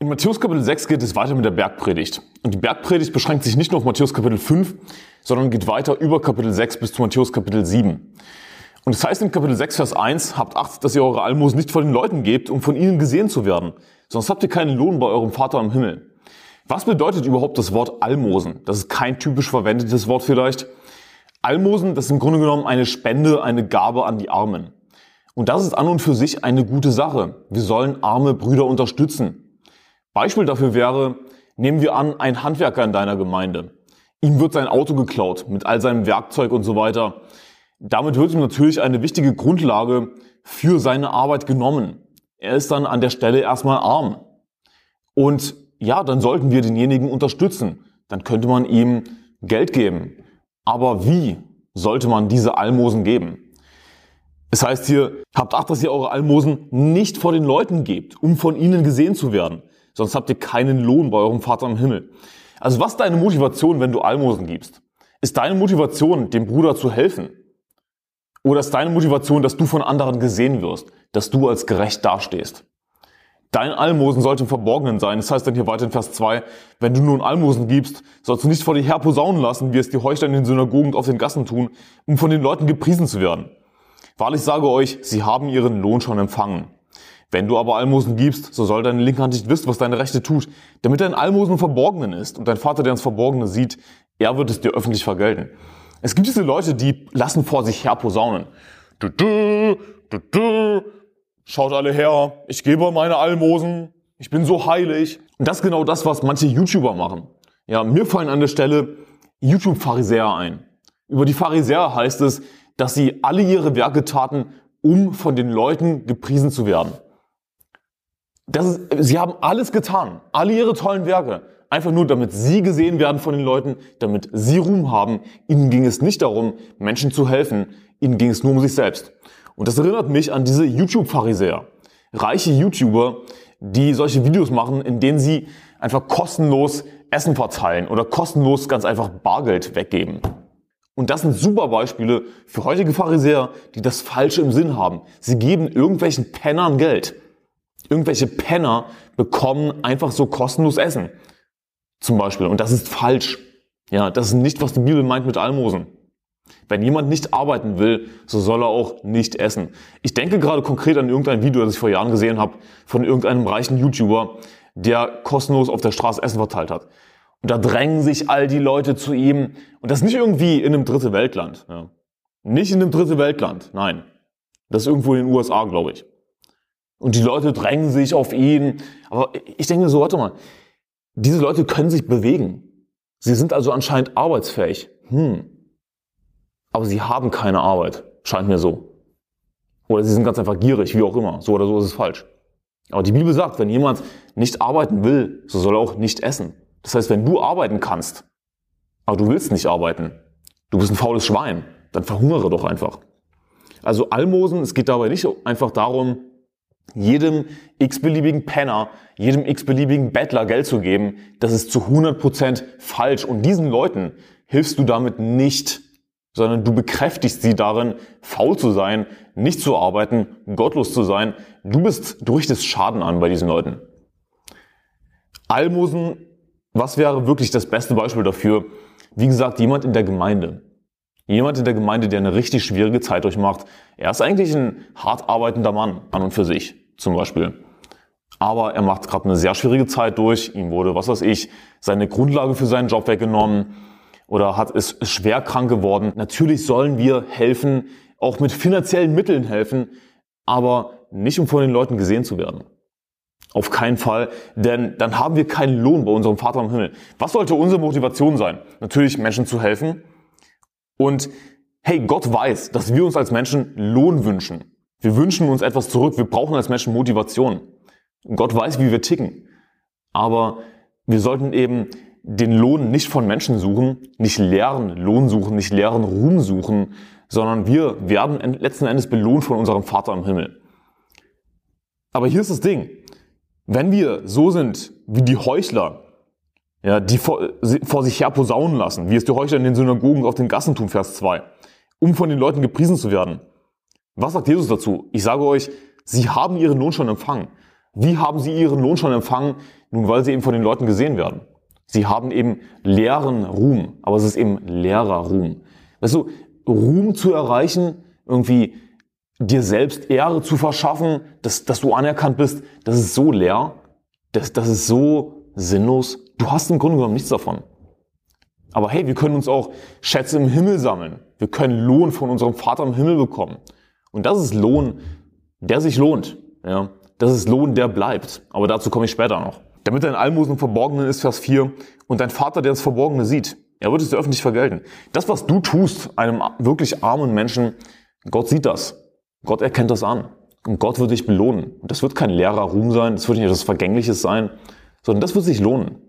In Matthäus Kapitel 6 geht es weiter mit der Bergpredigt. Und die Bergpredigt beschränkt sich nicht nur auf Matthäus Kapitel 5, sondern geht weiter über Kapitel 6 bis zu Matthäus Kapitel 7. Und es heißt in Kapitel 6, Vers 1, habt Acht, dass ihr eure Almosen nicht vor den Leuten gebt, um von ihnen gesehen zu werden, sonst habt ihr keinen Lohn bei eurem Vater im Himmel. Was bedeutet überhaupt das Wort Almosen? Das ist kein typisch verwendetes Wort vielleicht. Almosen, das ist im Grunde genommen eine Spende, eine Gabe an die Armen. Und das ist an und für sich eine gute Sache. Wir sollen arme Brüder unterstützen. Beispiel dafür wäre, nehmen wir an, ein Handwerker in deiner Gemeinde. Ihm wird sein Auto geklaut mit all seinem Werkzeug und so weiter. Damit wird ihm natürlich eine wichtige Grundlage für seine Arbeit genommen. Er ist dann an der Stelle erstmal arm. Und ja, dann sollten wir denjenigen unterstützen. Dann könnte man ihm Geld geben. Aber wie sollte man diese Almosen geben? Es heißt hier, habt Acht, dass ihr eure Almosen nicht vor den Leuten gebt, um von ihnen gesehen zu werden sonst habt ihr keinen Lohn bei eurem Vater im Himmel. Also was ist deine Motivation, wenn du Almosen gibst? Ist deine Motivation, dem Bruder zu helfen? Oder ist deine Motivation, dass du von anderen gesehen wirst, dass du als gerecht dastehst? Dein Almosen sollte im Verborgenen sein. Das heißt dann hier weiter in Vers 2, wenn du nun Almosen gibst, sollst du nicht vor dir her posaunen lassen, wie es die Heuchler in den Synagogen auf den Gassen tun, um von den Leuten gepriesen zu werden. Wahrlich sage euch, sie haben ihren Lohn schon empfangen. Wenn du aber Almosen gibst, so soll deine linke Hand nicht wissen, was deine rechte tut, damit dein Almosen Verborgenen ist und dein Vater, der ins Verborgene sieht, er wird es dir öffentlich vergelten. Es gibt diese Leute, die lassen vor sich her posaunen. Du, du, du, du. Schaut alle her, ich gebe meine Almosen, ich bin so heilig. Und das ist genau das, was manche YouTuber machen. Ja, mir fallen an der Stelle YouTube-Pharisäer ein. Über die Pharisäer heißt es, dass sie alle ihre Werke taten, um von den Leuten gepriesen zu werden. Das ist, sie haben alles getan, alle ihre tollen Werke, einfach nur damit sie gesehen werden von den Leuten, damit sie Ruhm haben. Ihnen ging es nicht darum, Menschen zu helfen, ihnen ging es nur um sich selbst. Und das erinnert mich an diese YouTube-Pharisäer, reiche YouTuber, die solche Videos machen, in denen sie einfach kostenlos Essen verteilen oder kostenlos ganz einfach Bargeld weggeben. Und das sind super Beispiele für heutige Pharisäer, die das Falsche im Sinn haben. Sie geben irgendwelchen Pennern Geld. Irgendwelche Penner bekommen einfach so kostenlos Essen. Zum Beispiel. Und das ist falsch. Ja, das ist nicht, was die Bibel meint mit Almosen. Wenn jemand nicht arbeiten will, so soll er auch nicht essen. Ich denke gerade konkret an irgendein Video, das ich vor Jahren gesehen habe, von irgendeinem reichen YouTuber, der kostenlos auf der Straße Essen verteilt hat. Und da drängen sich all die Leute zu ihm. Und das nicht irgendwie in einem dritte Weltland. Ja. Nicht in einem dritte Weltland, nein. Das ist irgendwo in den USA, glaube ich. Und die Leute drängen sich auf ihn. Aber ich denke so, warte mal, diese Leute können sich bewegen. Sie sind also anscheinend arbeitsfähig. Hm. Aber sie haben keine Arbeit. Scheint mir so. Oder sie sind ganz einfach gierig, wie auch immer. So oder so ist es falsch. Aber die Bibel sagt, wenn jemand nicht arbeiten will, so soll er auch nicht essen. Das heißt, wenn du arbeiten kannst, aber du willst nicht arbeiten, du bist ein faules Schwein, dann verhungere doch einfach. Also Almosen, es geht dabei nicht einfach darum, jedem x-beliebigen Penner, jedem x-beliebigen Bettler Geld zu geben, das ist zu 100% falsch. Und diesen Leuten hilfst du damit nicht, sondern du bekräftigst sie darin, faul zu sein, nicht zu arbeiten, gottlos zu sein. Du bist, du richtest Schaden an bei diesen Leuten. Almosen, was wäre wirklich das beste Beispiel dafür? Wie gesagt, jemand in der Gemeinde. Jemand in der Gemeinde, der eine richtig schwierige Zeit durchmacht. Er ist eigentlich ein hart arbeitender Mann an und für sich, zum Beispiel. Aber er macht gerade eine sehr schwierige Zeit durch. Ihm wurde, was weiß ich, seine Grundlage für seinen Job weggenommen oder hat ist schwer krank geworden. Natürlich sollen wir helfen, auch mit finanziellen Mitteln helfen, aber nicht um von den Leuten gesehen zu werden. Auf keinen Fall, denn dann haben wir keinen Lohn bei unserem Vater im Himmel. Was sollte unsere Motivation sein? Natürlich Menschen zu helfen, und hey, Gott weiß, dass wir uns als Menschen Lohn wünschen. Wir wünschen uns etwas zurück. Wir brauchen als Menschen Motivation. Gott weiß, wie wir ticken. Aber wir sollten eben den Lohn nicht von Menschen suchen, nicht leeren Lohn suchen, nicht leeren Ruhm suchen, sondern wir werden letzten Endes belohnt von unserem Vater im Himmel. Aber hier ist das Ding. Wenn wir so sind wie die Heuchler, ja, die vor, vor sich her posaunen lassen, wie es die Heuchler in den Synagogen auf den Gassen tun, Vers 2, um von den Leuten gepriesen zu werden. Was sagt Jesus dazu? Ich sage euch, sie haben ihren Lohn schon empfangen. Wie haben sie ihren Lohn schon empfangen? Nun, weil sie eben von den Leuten gesehen werden. Sie haben eben leeren Ruhm, aber es ist eben leerer Ruhm. Weißt du, Ruhm zu erreichen, irgendwie dir selbst Ehre zu verschaffen, dass, dass du anerkannt bist, das ist so leer, das, das ist so sinnlos. Du hast im Grunde genommen nichts davon. Aber hey, wir können uns auch Schätze im Himmel sammeln. Wir können Lohn von unserem Vater im Himmel bekommen. Und das ist Lohn, der sich lohnt. Ja, das ist Lohn, der bleibt. Aber dazu komme ich später noch. Damit dein Almosen im Verborgenen ist, Vers 4. Und dein Vater, der das Verborgene sieht, er wird es dir öffentlich vergelten. Das, was du tust, einem wirklich armen Menschen, Gott sieht das. Gott erkennt das an. Und Gott wird dich belohnen. Und das wird kein leerer Ruhm sein, das wird nicht etwas Vergängliches sein, sondern das wird sich lohnen.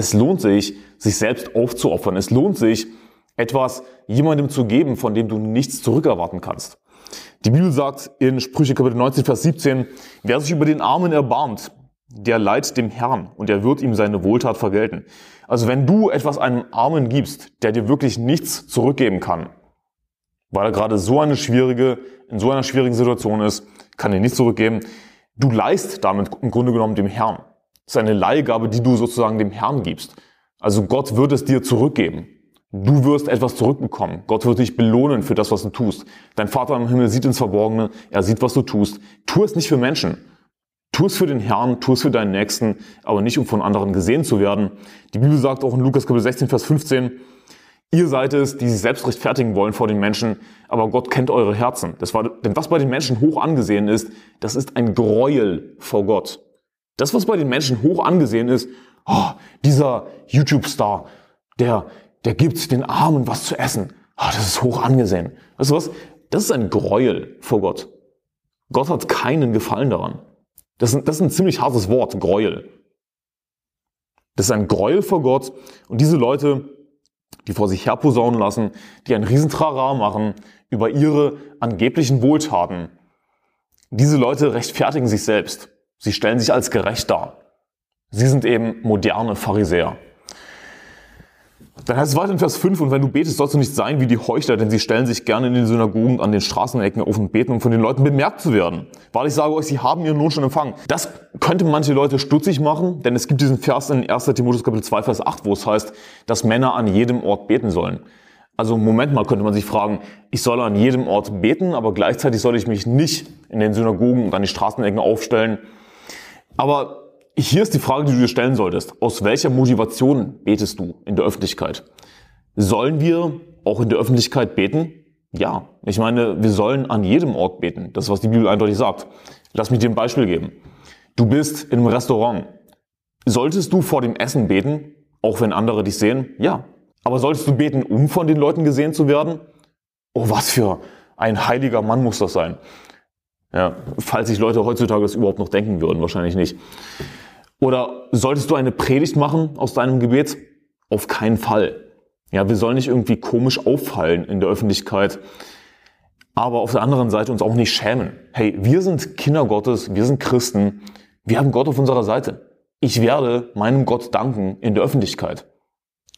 Es lohnt sich, sich selbst aufzuopfern. Es lohnt sich, etwas jemandem zu geben, von dem du nichts zurückerwarten kannst. Die Bibel sagt in Sprüche Kapitel 19, Vers 17, wer sich über den Armen erbarmt, der leiht dem Herrn und er wird ihm seine Wohltat vergelten. Also wenn du etwas einem Armen gibst, der dir wirklich nichts zurückgeben kann, weil er gerade so eine schwierige, in so einer schwierigen Situation ist, kann er nichts zurückgeben. Du leist damit im Grunde genommen dem Herrn. Ist eine Leihgabe, die du sozusagen dem Herrn gibst. Also Gott wird es dir zurückgeben. Du wirst etwas zurückbekommen. Gott wird dich belohnen für das, was du tust. Dein Vater im Himmel sieht ins Verborgene. Er sieht, was du tust. Tu es nicht für Menschen. Tu es für den Herrn, tu es für deinen Nächsten, aber nicht um von anderen gesehen zu werden. Die Bibel sagt auch in Lukas Kapitel 16, Vers 15, Ihr seid es, die sich selbst rechtfertigen wollen vor den Menschen, aber Gott kennt eure Herzen. Das war, denn was bei den Menschen hoch angesehen ist, das ist ein Gräuel vor Gott. Das, was bei den Menschen hoch angesehen ist, oh, dieser YouTube-Star, der, der gibt den Armen was zu essen. Oh, das ist hoch angesehen. Weißt du was? Das ist ein Gräuel vor Gott. Gott hat keinen Gefallen daran. Das ist, das ist ein ziemlich hartes Wort, Gräuel. Das ist ein Gräuel vor Gott und diese Leute, die vor sich herposaunen lassen, die ein Riesentrara machen über ihre angeblichen Wohltaten. Diese Leute rechtfertigen sich selbst. Sie stellen sich als gerecht dar. Sie sind eben moderne Pharisäer. Dann heißt es weiter in Vers 5, und wenn du betest, sollst du nicht sein wie die Heuchler, denn sie stellen sich gerne in den Synagogen an den Straßenecken auf und beten, um von den Leuten bemerkt zu werden. Weil ich sage euch, sie haben ihren Lohn schon empfangen. Das könnte manche Leute stutzig machen, denn es gibt diesen Vers in 1. Timotheus Kapitel 2, Vers 8, wo es heißt, dass Männer an jedem Ort beten sollen. Also Moment mal, könnte man sich fragen, ich soll an jedem Ort beten, aber gleichzeitig soll ich mich nicht in den Synagogen und an die Straßenecken aufstellen. Aber hier ist die Frage, die du dir stellen solltest. Aus welcher Motivation betest du in der Öffentlichkeit? Sollen wir auch in der Öffentlichkeit beten? Ja. Ich meine, wir sollen an jedem Ort beten. Das ist, was die Bibel eindeutig sagt. Lass mich dir ein Beispiel geben. Du bist in einem Restaurant. Solltest du vor dem Essen beten, auch wenn andere dich sehen? Ja. Aber solltest du beten, um von den Leuten gesehen zu werden? Oh, was für ein heiliger Mann muss das sein. Ja, falls sich Leute heutzutage das überhaupt noch denken würden, wahrscheinlich nicht. Oder solltest du eine Predigt machen aus deinem Gebet? Auf keinen Fall. Ja, wir sollen nicht irgendwie komisch auffallen in der Öffentlichkeit, aber auf der anderen Seite uns auch nicht schämen. Hey, wir sind Kinder Gottes, wir sind Christen, wir haben Gott auf unserer Seite. Ich werde meinem Gott danken in der Öffentlichkeit,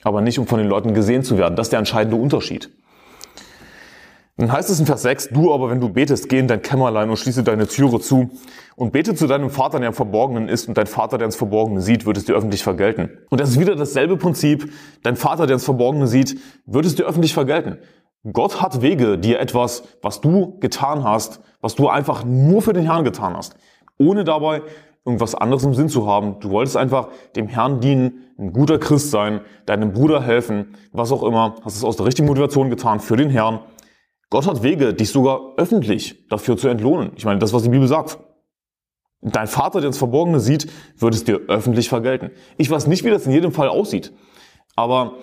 aber nicht um von den Leuten gesehen zu werden. Das ist der entscheidende Unterschied. Dann heißt es in Vers 6, du aber, wenn du betest, geh in dein Kämmerlein und schließe deine Türe zu und bete zu deinem Vater, der im Verborgenen ist und dein Vater, der ins Verborgene sieht, wird es dir öffentlich vergelten. Und das ist wieder dasselbe Prinzip. Dein Vater, der ins Verborgene sieht, wird es dir öffentlich vergelten. Gott hat Wege, dir etwas, was du getan hast, was du einfach nur für den Herrn getan hast, ohne dabei irgendwas anderes im Sinn zu haben. Du wolltest einfach dem Herrn dienen, ein guter Christ sein, deinem Bruder helfen, was auch immer, hast es aus der richtigen Motivation getan für den Herrn Gott hat Wege, dich sogar öffentlich dafür zu entlohnen. Ich meine, das, was die Bibel sagt. Dein Vater, der ins Verborgene sieht, wird es dir öffentlich vergelten. Ich weiß nicht, wie das in jedem Fall aussieht. Aber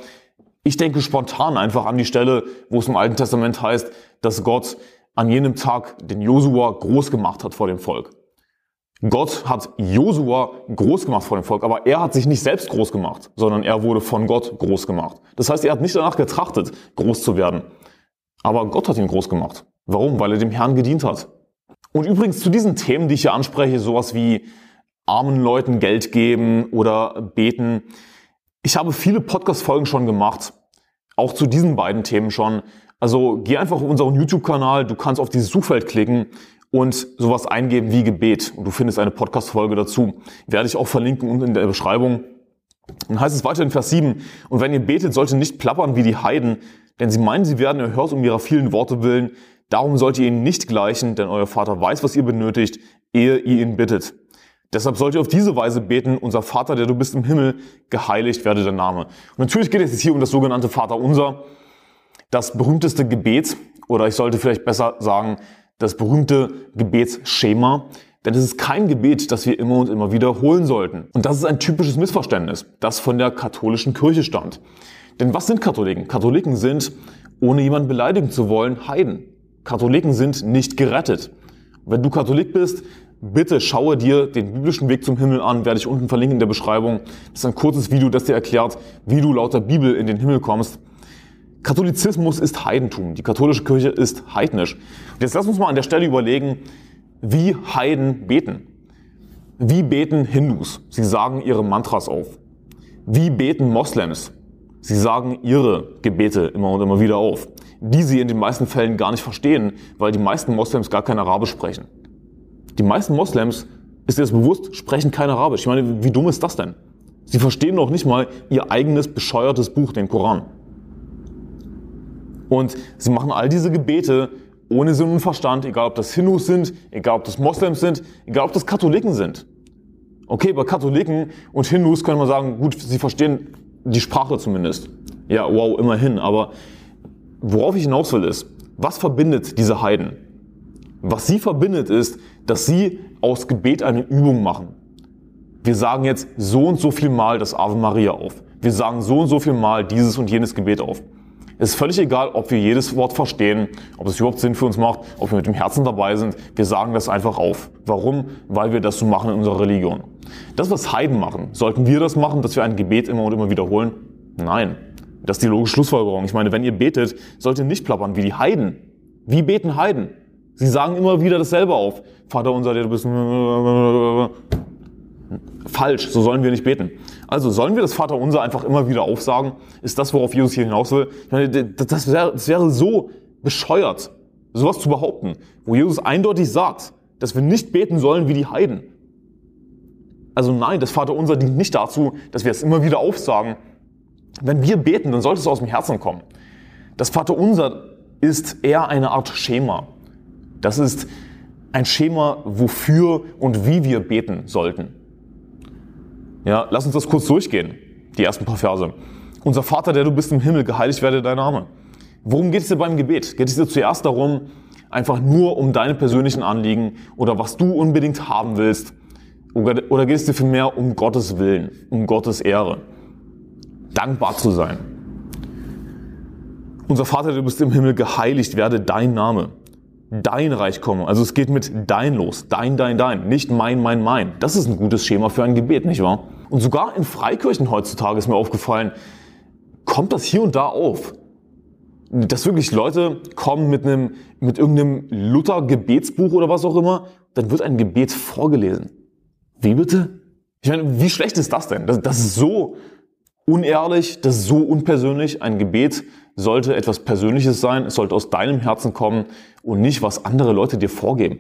ich denke spontan einfach an die Stelle, wo es im Alten Testament heißt, dass Gott an jenem Tag den Josua groß gemacht hat vor dem Volk. Gott hat Josua groß gemacht vor dem Volk, aber er hat sich nicht selbst groß gemacht, sondern er wurde von Gott groß gemacht. Das heißt, er hat nicht danach getrachtet, groß zu werden, aber Gott hat ihn groß gemacht. Warum? Weil er dem Herrn gedient hat. Und übrigens zu diesen Themen, die ich hier anspreche, sowas wie armen Leuten Geld geben oder beten. Ich habe viele Podcast-Folgen schon gemacht, auch zu diesen beiden Themen schon. Also geh einfach auf unseren YouTube-Kanal, du kannst auf dieses Suchfeld klicken und sowas eingeben wie Gebet. Und du findest eine Podcast-Folge dazu. Werde ich auch verlinken unten in der Beschreibung. Dann heißt es weiter in Vers 7, und wenn ihr betet, sollt ihr nicht plappern wie die Heiden, denn sie meinen, sie werden erhört um ihrer vielen Worte willen. Darum sollt ihr ihnen nicht gleichen, denn euer Vater weiß, was ihr benötigt, ehe ihr ihn bittet. Deshalb sollt ihr auf diese Weise beten, unser Vater, der du bist im Himmel, geheiligt werde der Name. Und natürlich geht es jetzt hier um das sogenannte Vaterunser, das berühmteste Gebet, oder ich sollte vielleicht besser sagen, das berühmte Gebetsschema. Denn es ist kein Gebet, das wir immer und immer wiederholen sollten. Und das ist ein typisches Missverständnis, das von der katholischen Kirche stammt. Denn was sind Katholiken? Katholiken sind, ohne jemanden beleidigen zu wollen, Heiden. Katholiken sind nicht gerettet. Wenn du Katholik bist, bitte schaue dir den biblischen Weg zum Himmel an, werde ich unten verlinken in der Beschreibung. Das ist ein kurzes Video, das dir erklärt, wie du laut der Bibel in den Himmel kommst. Katholizismus ist Heidentum. Die katholische Kirche ist heidnisch. Und jetzt lass uns mal an der Stelle überlegen, wie Heiden beten. Wie beten Hindus? Sie sagen ihre Mantras auf. Wie beten Moslems? Sie sagen ihre Gebete immer und immer wieder auf, die sie in den meisten Fällen gar nicht verstehen, weil die meisten Moslems gar kein Arabisch sprechen. Die meisten Moslems, ist dir das bewusst, sprechen kein Arabisch. Ich meine, wie dumm ist das denn? Sie verstehen noch nicht mal ihr eigenes bescheuertes Buch, den Koran. Und sie machen all diese Gebete ohne Sinn und Verstand, egal ob das Hindus sind, egal ob das Moslems sind, egal ob das Katholiken sind. Okay, bei Katholiken und Hindus können wir sagen, gut, sie verstehen die Sprache zumindest. Ja, wow, immerhin. Aber worauf ich hinaus will ist, was verbindet diese Heiden? Was sie verbindet ist, dass sie aus Gebet eine Übung machen. Wir sagen jetzt so und so viel Mal das Ave Maria auf. Wir sagen so und so viel Mal dieses und jenes Gebet auf. Es ist völlig egal, ob wir jedes Wort verstehen, ob es überhaupt Sinn für uns macht, ob wir mit dem Herzen dabei sind. Wir sagen das einfach auf. Warum? Weil wir das so machen in unserer Religion. Das, was Heiden machen, sollten wir das machen, dass wir ein Gebet immer und immer wiederholen? Nein. Das ist die logische Schlussfolgerung. Ich meine, wenn ihr betet, sollt ihr nicht plappern wie die Heiden. Wie beten Heiden? Sie sagen immer wieder dasselbe auf. Vater unser, der du bist. Falsch, so sollen wir nicht beten. Also sollen wir das Vaterunser einfach immer wieder aufsagen? Ist das, worauf Jesus hier hinaus will? Meine, das, wäre, das wäre so bescheuert, sowas zu behaupten, wo Jesus eindeutig sagt, dass wir nicht beten sollen wie die Heiden. Also nein, das Vaterunser dient nicht dazu, dass wir es immer wieder aufsagen. Wenn wir beten, dann sollte es aus dem Herzen kommen. Das Vaterunser ist eher eine Art Schema. Das ist ein Schema, wofür und wie wir beten sollten. Ja, lass uns das kurz durchgehen, die ersten paar Verse. Unser Vater, der du bist im Himmel, geheiligt werde dein Name. Worum geht es dir beim Gebet? Geht es dir zuerst darum, einfach nur um deine persönlichen Anliegen oder was du unbedingt haben willst? Oder geht es dir vielmehr um Gottes Willen, um Gottes Ehre? Dankbar zu sein. Unser Vater, der du bist im Himmel, geheiligt werde dein Name dein Reich komme. Also es geht mit dein los. Dein, dein, dein. Nicht mein, mein, mein. Das ist ein gutes Schema für ein Gebet, nicht wahr? Und sogar in Freikirchen heutzutage ist mir aufgefallen, kommt das hier und da auf. Dass wirklich Leute kommen mit einem, mit irgendeinem Luther-Gebetsbuch oder was auch immer, dann wird ein Gebet vorgelesen. Wie bitte? Ich meine, wie schlecht ist das denn? Das, das ist so unehrlich, das ist so unpersönlich. Ein Gebet sollte etwas Persönliches sein, es sollte aus deinem Herzen kommen und nicht, was andere Leute dir vorgeben.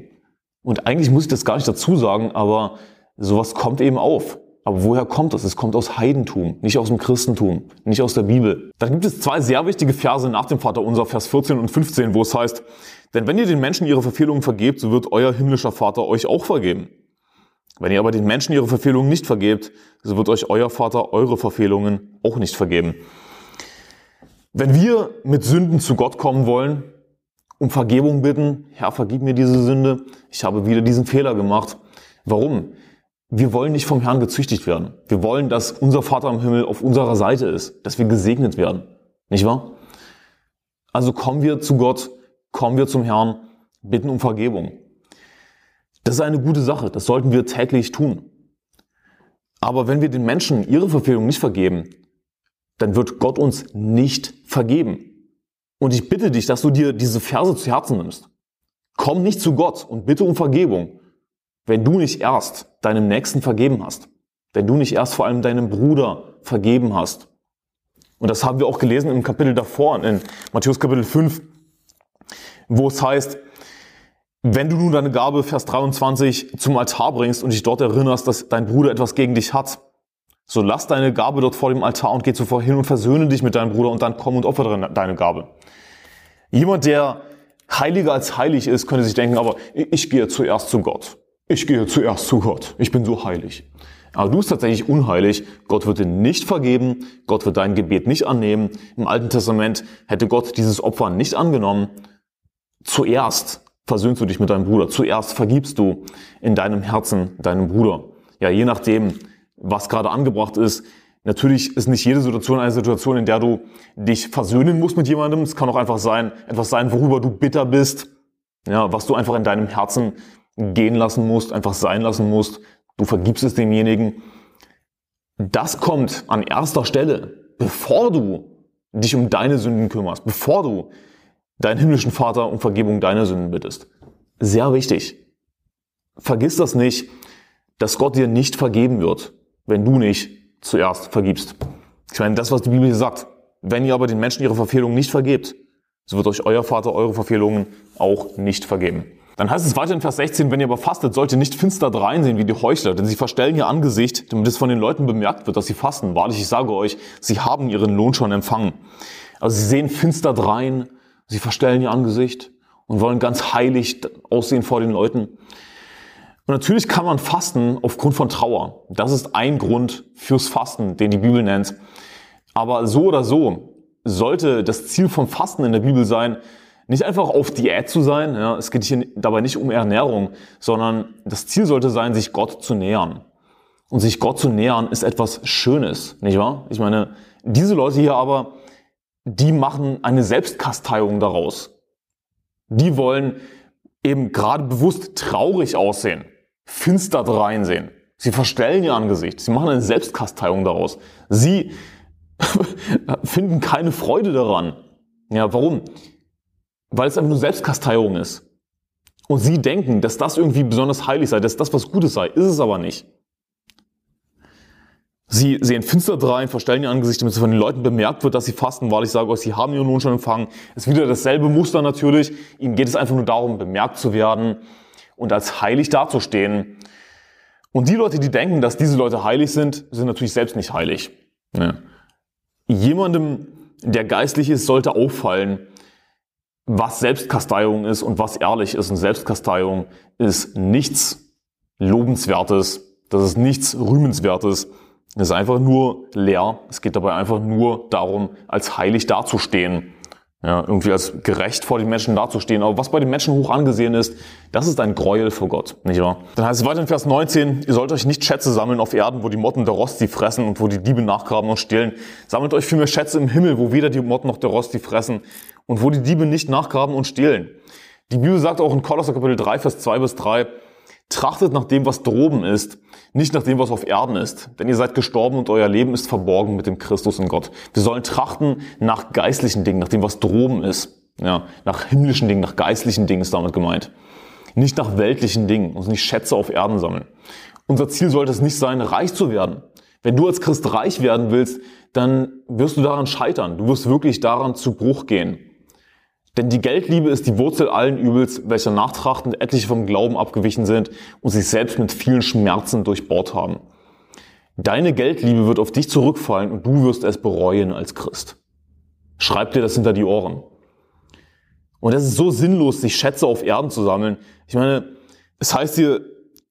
Und eigentlich muss ich das gar nicht dazu sagen, aber sowas kommt eben auf. Aber woher kommt das? Es kommt aus Heidentum, nicht aus dem Christentum, nicht aus der Bibel. Dann gibt es zwei sehr wichtige Verse nach dem Vater unser, Vers 14 und 15, wo es heißt, denn wenn ihr den Menschen ihre Verfehlungen vergebt, so wird euer himmlischer Vater euch auch vergeben. Wenn ihr aber den Menschen ihre Verfehlungen nicht vergebt, so wird euch euer Vater eure Verfehlungen auch nicht vergeben. Wenn wir mit Sünden zu Gott kommen wollen, um Vergebung bitten, Herr, vergib mir diese Sünde, ich habe wieder diesen Fehler gemacht. Warum? Wir wollen nicht vom Herrn gezüchtigt werden. Wir wollen, dass unser Vater im Himmel auf unserer Seite ist, dass wir gesegnet werden. Nicht wahr? Also kommen wir zu Gott, kommen wir zum Herrn, bitten um Vergebung. Das ist eine gute Sache, das sollten wir täglich tun. Aber wenn wir den Menschen ihre Verfehlung nicht vergeben, dann wird Gott uns nicht vergeben. Und ich bitte dich, dass du dir diese Verse zu Herzen nimmst. Komm nicht zu Gott und bitte um Vergebung, wenn du nicht erst deinem Nächsten vergeben hast. Wenn du nicht erst vor allem deinem Bruder vergeben hast. Und das haben wir auch gelesen im Kapitel davor, in Matthäus Kapitel 5, wo es heißt, Wenn du nun deine Gabe, Vers 23, zum Altar bringst und dich dort erinnerst, dass dein Bruder etwas gegen dich hat, so lass deine Gabe dort vor dem Altar und geh zuvor hin und versöhne dich mit deinem Bruder und dann komm und opfere deine Gabe. Jemand, der heiliger als heilig ist, könnte sich denken, aber ich gehe zuerst zu Gott. Ich gehe zuerst zu Gott. Ich bin so heilig. Aber du bist tatsächlich unheilig. Gott wird dir nicht vergeben. Gott wird dein Gebet nicht annehmen. Im Alten Testament hätte Gott dieses Opfer nicht angenommen. Zuerst versöhnst du dich mit deinem Bruder. Zuerst vergibst du in deinem Herzen deinem Bruder. Ja, je nachdem, was gerade angebracht ist. Natürlich ist nicht jede Situation eine Situation, in der du dich versöhnen musst mit jemandem. Es kann auch einfach sein, etwas sein, worüber du bitter bist. Ja, was du einfach in deinem Herzen gehen lassen musst, einfach sein lassen musst. Du vergibst es demjenigen. Das kommt an erster Stelle, bevor du dich um deine Sünden kümmerst, bevor du deinen himmlischen Vater um Vergebung deiner Sünden bittest. Sehr wichtig. Vergiss das nicht, dass Gott dir nicht vergeben wird, wenn du nicht zuerst vergibst. Ich meine, das, was die Bibel hier sagt. Wenn ihr aber den Menschen ihre Verfehlungen nicht vergebt, so wird euch euer Vater eure Verfehlungen auch nicht vergeben. Dann heißt es weiter in Vers 16, wenn ihr aber fastet, sollt ihr nicht finster dreinsehen wie die Heuchler, denn sie verstellen ihr Angesicht, damit es von den Leuten bemerkt wird, dass sie fasten. Wahrlich, ich sage euch, sie haben ihren Lohn schon empfangen. Also sie sehen finster drein, Sie verstellen ihr Angesicht und wollen ganz heilig aussehen vor den Leuten. Und natürlich kann man fasten aufgrund von Trauer. Das ist ein Grund fürs Fasten, den die Bibel nennt. Aber so oder so sollte das Ziel vom Fasten in der Bibel sein, nicht einfach auf Diät zu sein. Ja, es geht hier dabei nicht um Ernährung, sondern das Ziel sollte sein, sich Gott zu nähern. Und sich Gott zu nähern ist etwas Schönes, nicht wahr? Ich meine, diese Leute hier aber, die machen eine Selbstkasteiung daraus. Die wollen eben gerade bewusst traurig aussehen, finster reinsehen. Sie verstellen ihr Angesicht. Sie machen eine Selbstkasteiung daraus. Sie finden keine Freude daran. Ja, warum? Weil es einfach nur Selbstkasteiung ist. Und sie denken, dass das irgendwie besonders heilig sei, dass das was Gutes sei. Ist es aber nicht. Sie sehen finster drein, verstellen ihr Angesicht, damit es von den Leuten bemerkt wird, dass sie fasten, weil ich sage euch, sie haben ihren Lohn schon empfangen. Es ist wieder dasselbe Muster natürlich. Ihnen geht es einfach nur darum, bemerkt zu werden und als heilig dazustehen. Und die Leute, die denken, dass diese Leute heilig sind, sind natürlich selbst nicht heilig. Ja. Jemandem, der geistlich ist, sollte auffallen, was Selbstkasteiung ist und was ehrlich ist. Und Selbstkasteiung ist nichts Lobenswertes, das ist nichts Rühmenswertes, es ist einfach nur leer. Es geht dabei einfach nur darum, als heilig dazustehen. Ja, irgendwie als gerecht vor den Menschen dazustehen. Aber was bei den Menschen hoch angesehen ist, das ist ein Gräuel vor Gott, nicht wahr? Dann heißt es weiter in Vers 19, ihr sollt euch nicht Schätze sammeln auf Erden, wo die Motten der Rost sie fressen und wo die Diebe nachgraben und stehlen. Sammelt euch vielmehr Schätze im Himmel, wo weder die Motten noch der Rost sie fressen und wo die Diebe nicht nachgraben und stehlen. Die Bibel sagt auch in Kolosser Kapitel 3, Vers 2 bis 3, Trachtet nach dem, was droben ist, nicht nach dem, was auf Erden ist. Denn ihr seid gestorben und euer Leben ist verborgen mit dem Christus in Gott. Wir sollen trachten nach geistlichen Dingen, nach dem, was droben ist. Ja, nach himmlischen Dingen, nach geistlichen Dingen ist damit gemeint. Nicht nach weltlichen Dingen, uns nicht Schätze auf Erden sammeln. Unser Ziel sollte es nicht sein, reich zu werden. Wenn du als Christ reich werden willst, dann wirst du daran scheitern. Du wirst wirklich daran zu Bruch gehen. Denn die Geldliebe ist die Wurzel allen Übels, welcher nachtrachtend etliche vom Glauben abgewichen sind und sich selbst mit vielen Schmerzen durchbohrt haben. Deine Geldliebe wird auf dich zurückfallen und du wirst es bereuen als Christ. Schreib dir das hinter die Ohren. Und es ist so sinnlos, sich Schätze auf Erden zu sammeln. Ich meine, es heißt hier,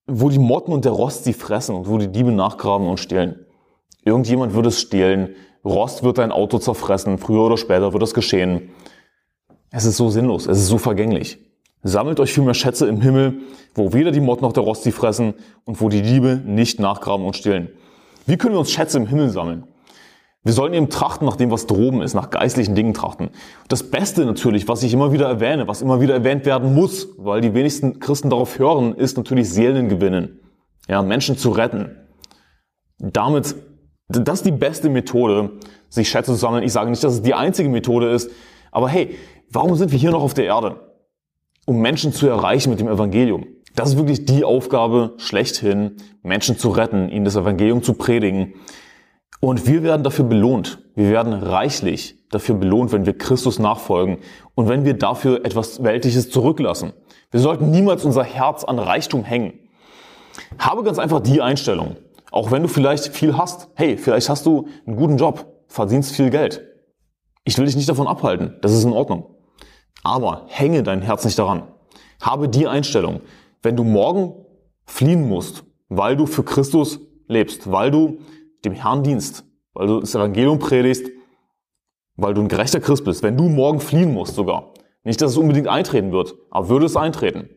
wo die Motten und der Rost sie fressen und wo die Diebe nachgraben und stehlen. Irgendjemand wird es stehlen. Rost wird dein Auto zerfressen. Früher oder später wird es geschehen. Es ist so sinnlos, es ist so vergänglich. Sammelt euch vielmehr Schätze im Himmel, wo weder die Motten noch der Rost sie fressen und wo die Diebe nicht nachgraben und stehlen. Wie können wir uns Schätze im Himmel sammeln? Wir sollen eben trachten nach dem, was droben ist, nach geistlichen Dingen trachten. Das Beste natürlich, was ich immer wieder erwähne, was immer wieder erwähnt werden muss, weil die wenigsten Christen darauf hören, ist natürlich Seelen gewinnen. Ja, Menschen zu retten. Damit, das ist die beste Methode, sich Schätze zu sammeln. Ich sage nicht, dass es die einzige Methode ist, aber hey, Warum sind wir hier noch auf der Erde? Um Menschen zu erreichen mit dem Evangelium. Das ist wirklich die Aufgabe schlechthin, Menschen zu retten, ihnen das Evangelium zu predigen. Und wir werden dafür belohnt. Wir werden reichlich dafür belohnt, wenn wir Christus nachfolgen und wenn wir dafür etwas Weltliches zurücklassen. Wir sollten niemals unser Herz an Reichtum hängen. Habe ganz einfach die Einstellung. Auch wenn du vielleicht viel hast. Hey, vielleicht hast du einen guten Job, verdienst viel Geld. Ich will dich nicht davon abhalten. Das ist in Ordnung. Aber hänge dein Herz nicht daran. Habe die Einstellung. Wenn du morgen fliehen musst, weil du für Christus lebst, weil du dem Herrn dienst, weil du das Evangelium predigst, weil du ein gerechter Christ bist, wenn du morgen fliehen musst sogar, nicht, dass es unbedingt eintreten wird, aber würde es eintreten,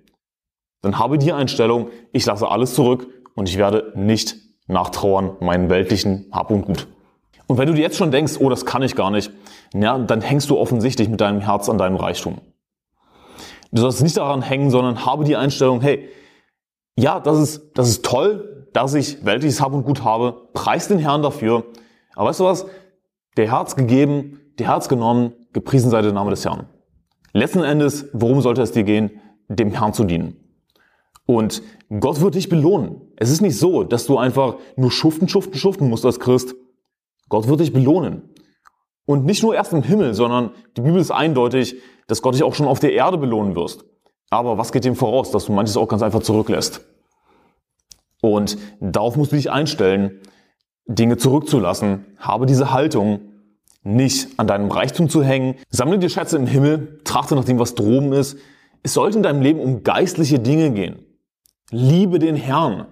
dann habe die Einstellung, ich lasse alles zurück und ich werde nicht nachtrauern meinen weltlichen Hab und Gut. Und wenn du dir jetzt schon denkst, oh, das kann ich gar nicht, ja, dann hängst du offensichtlich mit deinem Herz an deinem Reichtum. Du sollst nicht daran hängen, sondern habe die Einstellung, hey, ja, das ist, das ist toll, dass ich weltliches Hab und Gut habe, preis den Herrn dafür. Aber weißt du was? Der Herz gegeben, der Herz genommen, gepriesen sei der Name des Herrn. Letzten Endes, worum sollte es dir gehen? Dem Herrn zu dienen. Und Gott wird dich belohnen. Es ist nicht so, dass du einfach nur schuften, schuften, schuften musst als Christ. Gott wird dich belohnen. Und nicht nur erst im Himmel, sondern die Bibel ist eindeutig, dass Gott dich auch schon auf der Erde belohnen wirst. Aber was geht dem voraus, dass du manches auch ganz einfach zurücklässt? Und darauf musst du dich einstellen, Dinge zurückzulassen. Habe diese Haltung, nicht an deinem Reichtum zu hängen. Sammle dir Schätze im Himmel, trachte nach dem, was droben ist. Es sollte in deinem Leben um geistliche Dinge gehen. Liebe den Herrn.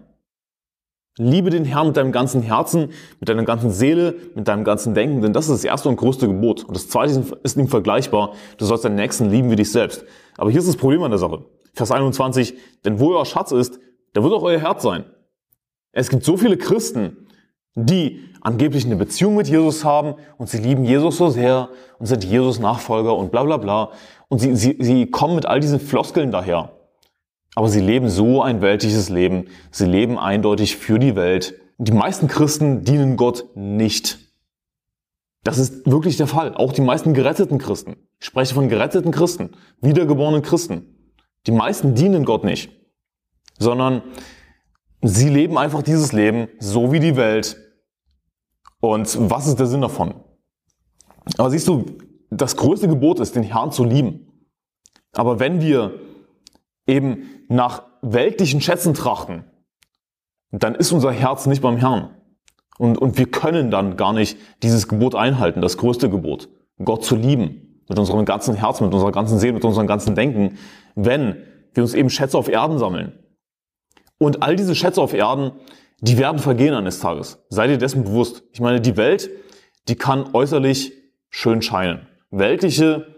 Liebe den Herrn mit deinem ganzen Herzen, mit deiner ganzen Seele, mit deinem ganzen Denken, denn das ist das erste und größte Gebot. Und das zweite ist ihm vergleichbar. Du sollst deinen Nächsten lieben wie dich selbst. Aber hier ist das Problem an der Sache. Vers 21. Denn wo euer Schatz ist, da wird auch euer Herz sein. Es gibt so viele Christen, die angeblich eine Beziehung mit Jesus haben und sie lieben Jesus so sehr und sind Jesus Nachfolger und bla bla bla. Und sie, sie, sie kommen mit all diesen Floskeln daher. Aber sie leben so ein weltliches Leben. Sie leben eindeutig für die Welt. Die meisten Christen dienen Gott nicht. Das ist wirklich der Fall. Auch die meisten geretteten Christen. Ich spreche von geretteten Christen, wiedergeborenen Christen. Die meisten dienen Gott nicht, sondern sie leben einfach dieses Leben so wie die Welt. Und was ist der Sinn davon? Aber siehst du, das größte Gebot ist, den Herrn zu lieben. Aber wenn wir eben nach weltlichen Schätzen trachten, dann ist unser Herz nicht beim Herrn. Und, und wir können dann gar nicht dieses Gebot einhalten, das größte Gebot, Gott zu lieben, mit unserem ganzen Herzen, mit unserer ganzen Seele, mit unserem ganzen Denken, wenn wir uns eben Schätze auf Erden sammeln. Und all diese Schätze auf Erden, die werden vergehen eines Tages. Sei dir dessen bewusst. Ich meine, die Welt, die kann äußerlich schön scheinen. Weltliche,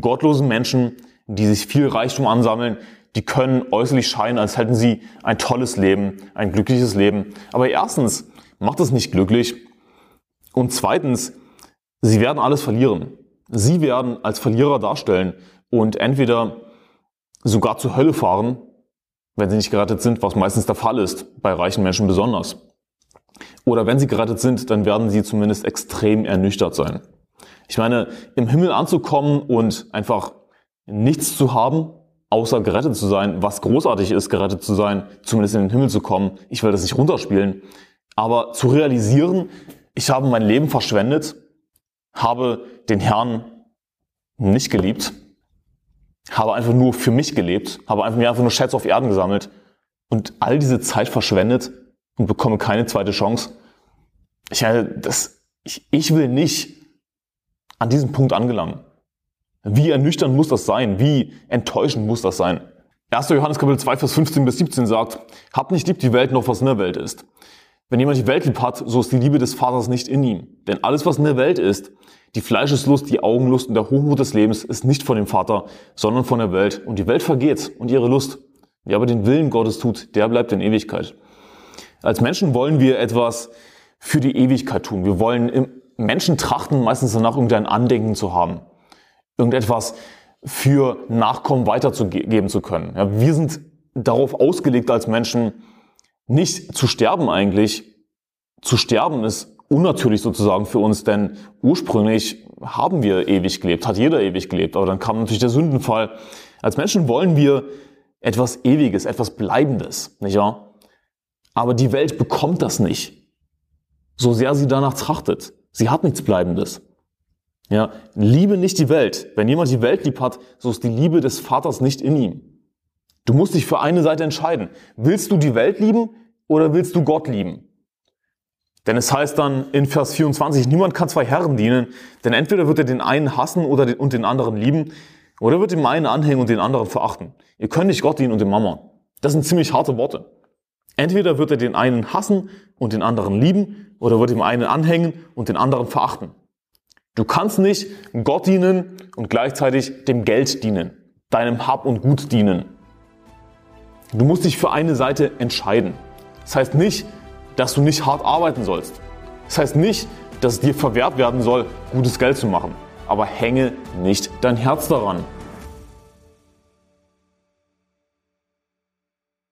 gottlose Menschen, die sich viel Reichtum ansammeln, die können äußerlich scheinen, als hätten sie ein tolles Leben, ein glückliches Leben. Aber erstens macht es nicht glücklich. Und zweitens, sie werden alles verlieren. Sie werden als Verlierer darstellen und entweder sogar zur Hölle fahren, wenn sie nicht gerettet sind, was meistens der Fall ist, bei reichen Menschen besonders. Oder wenn sie gerettet sind, dann werden sie zumindest extrem ernüchtert sein. Ich meine, im Himmel anzukommen und einfach nichts zu haben, außer gerettet zu sein, was großartig ist, gerettet zu sein, zumindest in den Himmel zu kommen. Ich will das nicht runterspielen. Aber zu realisieren, ich habe mein Leben verschwendet, habe den Herrn nicht geliebt, habe einfach nur für mich gelebt, habe einfach, mir einfach nur Schätze auf Erden gesammelt und all diese Zeit verschwendet und bekomme keine zweite Chance. Ich, das, ich, ich will nicht an diesem Punkt angelangen. Wie ernüchternd muss das sein? Wie enttäuschend muss das sein? 1. Johannes Kapitel 2, Vers 15 bis 17 sagt, habt nicht lieb die Welt noch, was in der Welt ist. Wenn jemand die Welt lieb hat, so ist die Liebe des Vaters nicht in ihm. Denn alles, was in der Welt ist, die Fleischeslust, die Augenlust und der Hochmut des Lebens, ist nicht von dem Vater, sondern von der Welt. Und die Welt vergeht und ihre Lust. Wer aber den Willen Gottes tut, der bleibt in Ewigkeit. Als Menschen wollen wir etwas für die Ewigkeit tun. Wir wollen Menschen trachten meistens danach, irgendein Andenken zu haben irgendetwas für Nachkommen weiterzugeben zu können. Ja, wir sind darauf ausgelegt als Menschen, nicht zu sterben eigentlich. Zu sterben ist unnatürlich sozusagen für uns, denn ursprünglich haben wir ewig gelebt, hat jeder ewig gelebt, aber dann kam natürlich der Sündenfall. Als Menschen wollen wir etwas Ewiges, etwas Bleibendes, nicht wahr? Aber die Welt bekommt das nicht, so sehr sie danach trachtet. Sie hat nichts Bleibendes. Ja, liebe nicht die Welt. Wenn jemand die Welt lieb hat, so ist die Liebe des Vaters nicht in ihm. Du musst dich für eine Seite entscheiden. Willst du die Welt lieben oder willst du Gott lieben? Denn es heißt dann in Vers 24, niemand kann zwei Herren dienen, denn entweder wird er den einen hassen oder den, und den anderen lieben, oder wird dem einen anhängen und den anderen verachten. Ihr könnt nicht Gott dienen und dem Mammon. Das sind ziemlich harte Worte. Entweder wird er den einen hassen und den anderen lieben, oder wird dem einen anhängen und den anderen verachten. Du kannst nicht Gott dienen und gleichzeitig dem Geld dienen, deinem Hab und Gut dienen. Du musst dich für eine Seite entscheiden. Das heißt nicht, dass du nicht hart arbeiten sollst. Das heißt nicht, dass es dir verwehrt werden soll, gutes Geld zu machen. Aber hänge nicht dein Herz daran.